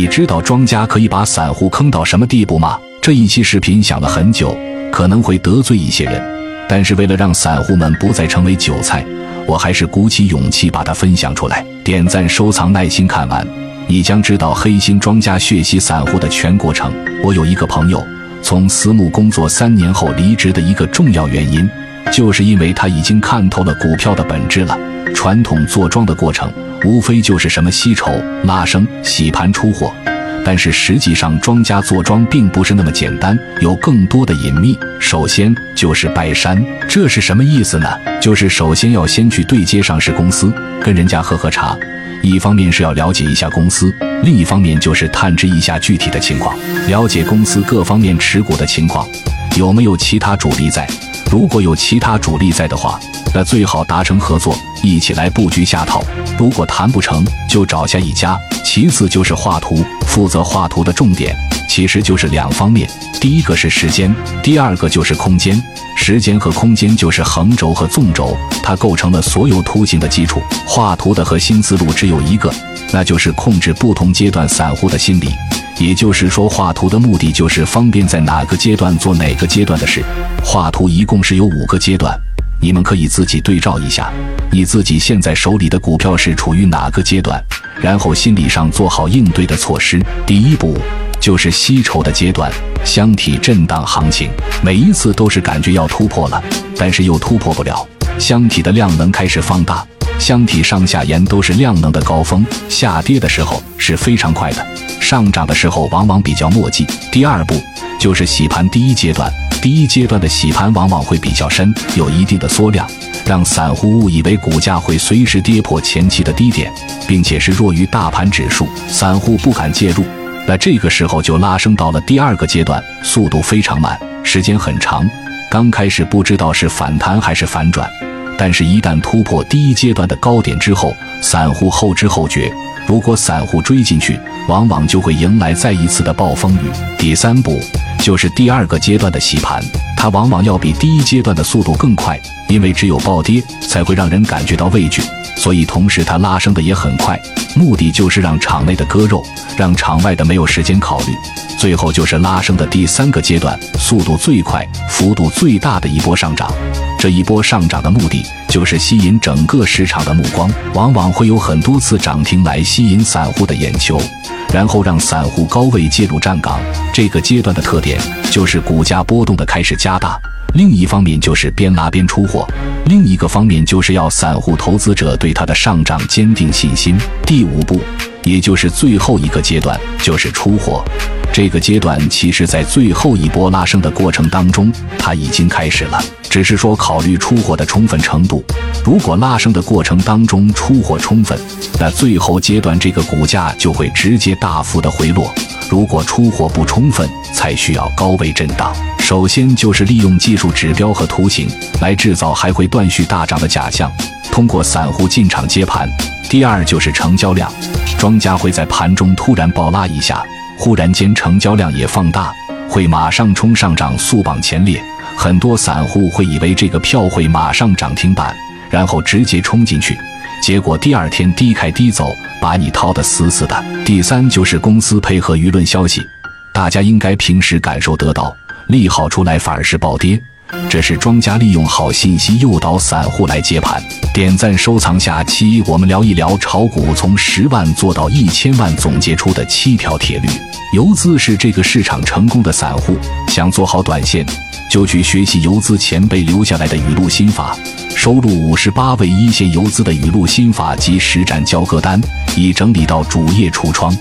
你知道庄家可以把散户坑到什么地步吗？这一期视频想了很久，可能会得罪一些人，但是为了让散户们不再成为韭菜，我还是鼓起勇气把它分享出来。点赞、收藏、耐心看完，你将知道黑心庄家血洗散户的全过程。我有一个朋友，从私募工作三年后离职的一个重要原因，就是因为他已经看透了股票的本质了。传统做庄的过程。无非就是什么吸筹、拉升、洗盘、出货，但是实际上庄家做庄并不是那么简单，有更多的隐秘。首先就是拜山，这是什么意思呢？就是首先要先去对接上市公司，跟人家喝喝茶。一方面是要了解一下公司，另一方面就是探知一下具体的情况，了解公司各方面持股的情况，有没有其他主力在。如果有其他主力在的话。那最好达成合作，一起来布局下套。如果谈不成就找下一家。其次就是画图，负责画图的重点其实就是两方面，第一个是时间，第二个就是空间。时间和空间就是横轴和纵轴，它构成了所有图形的基础。画图的核心思路只有一个，那就是控制不同阶段散户的心理。也就是说，画图的目的就是方便在哪个阶段做哪个阶段的事。画图一共是有五个阶段。你们可以自己对照一下，你自己现在手里的股票是处于哪个阶段，然后心理上做好应对的措施。第一步就是吸筹的阶段，箱体震荡行情，每一次都是感觉要突破了，但是又突破不了，箱体的量能开始放大，箱体上下沿都是量能的高峰，下跌的时候是非常快的，上涨的时候往往比较墨迹。第二步就是洗盘第一阶段。第一阶段的洗盘往往会比较深，有一定的缩量，让散户误以为股价会随时跌破前期的低点，并且是弱于大盘指数，散户不敢介入。那这个时候就拉升到了第二个阶段，速度非常慢，时间很长。刚开始不知道是反弹还是反转，但是一旦突破第一阶段的高点之后，散户后知后觉。如果散户追进去，往往就会迎来再一次的暴风雨。第三步。就是第二个阶段的洗盘，它往往要比第一阶段的速度更快，因为只有暴跌才会让人感觉到畏惧，所以同时它拉升的也很快，目的就是让场内的割肉，让场外的没有时间考虑。最后就是拉升的第三个阶段，速度最快、幅度最大的一波上涨。这一波上涨的目的就是吸引整个市场的目光，往往会有很多次涨停来吸引散户的眼球。然后让散户高位介入站岗，这个阶段的特点就是股价波动的开始加大。另一方面就是边拉边出货，另一个方面就是要散户投资者对它的上涨坚定信心。第五步，也就是最后一个阶段，就是出货。这个阶段其实，在最后一波拉升的过程当中，它已经开始了，只是说考虑出货的充分程度。如果拉升的过程当中出货充分，那最后阶段这个股价就会直接大幅的回落。如果出货不充分，才需要高位震荡。首先就是利用技术指标和图形来制造还会断续大涨的假象，通过散户进场接盘。第二就是成交量，庄家会在盘中突然暴拉一下。忽然间，成交量也放大，会马上冲上涨，速榜前列。很多散户会以为这个票会马上涨停板，然后直接冲进去，结果第二天低开低走，把你套得死死的。第三就是公司配合舆论消息，大家应该平时感受得到，利好出来反而是暴跌。这是庄家利用好信息诱导散户来接盘。点赞收藏，下期我们聊一聊炒股从十万做到一千万总结出的七条铁律。游资是这个市场成功的散户，想做好短线，就去学习游资前辈留下来的语录心法。收录五十八位一线游资的语录心法及实战交割单，已整理到主页橱窗。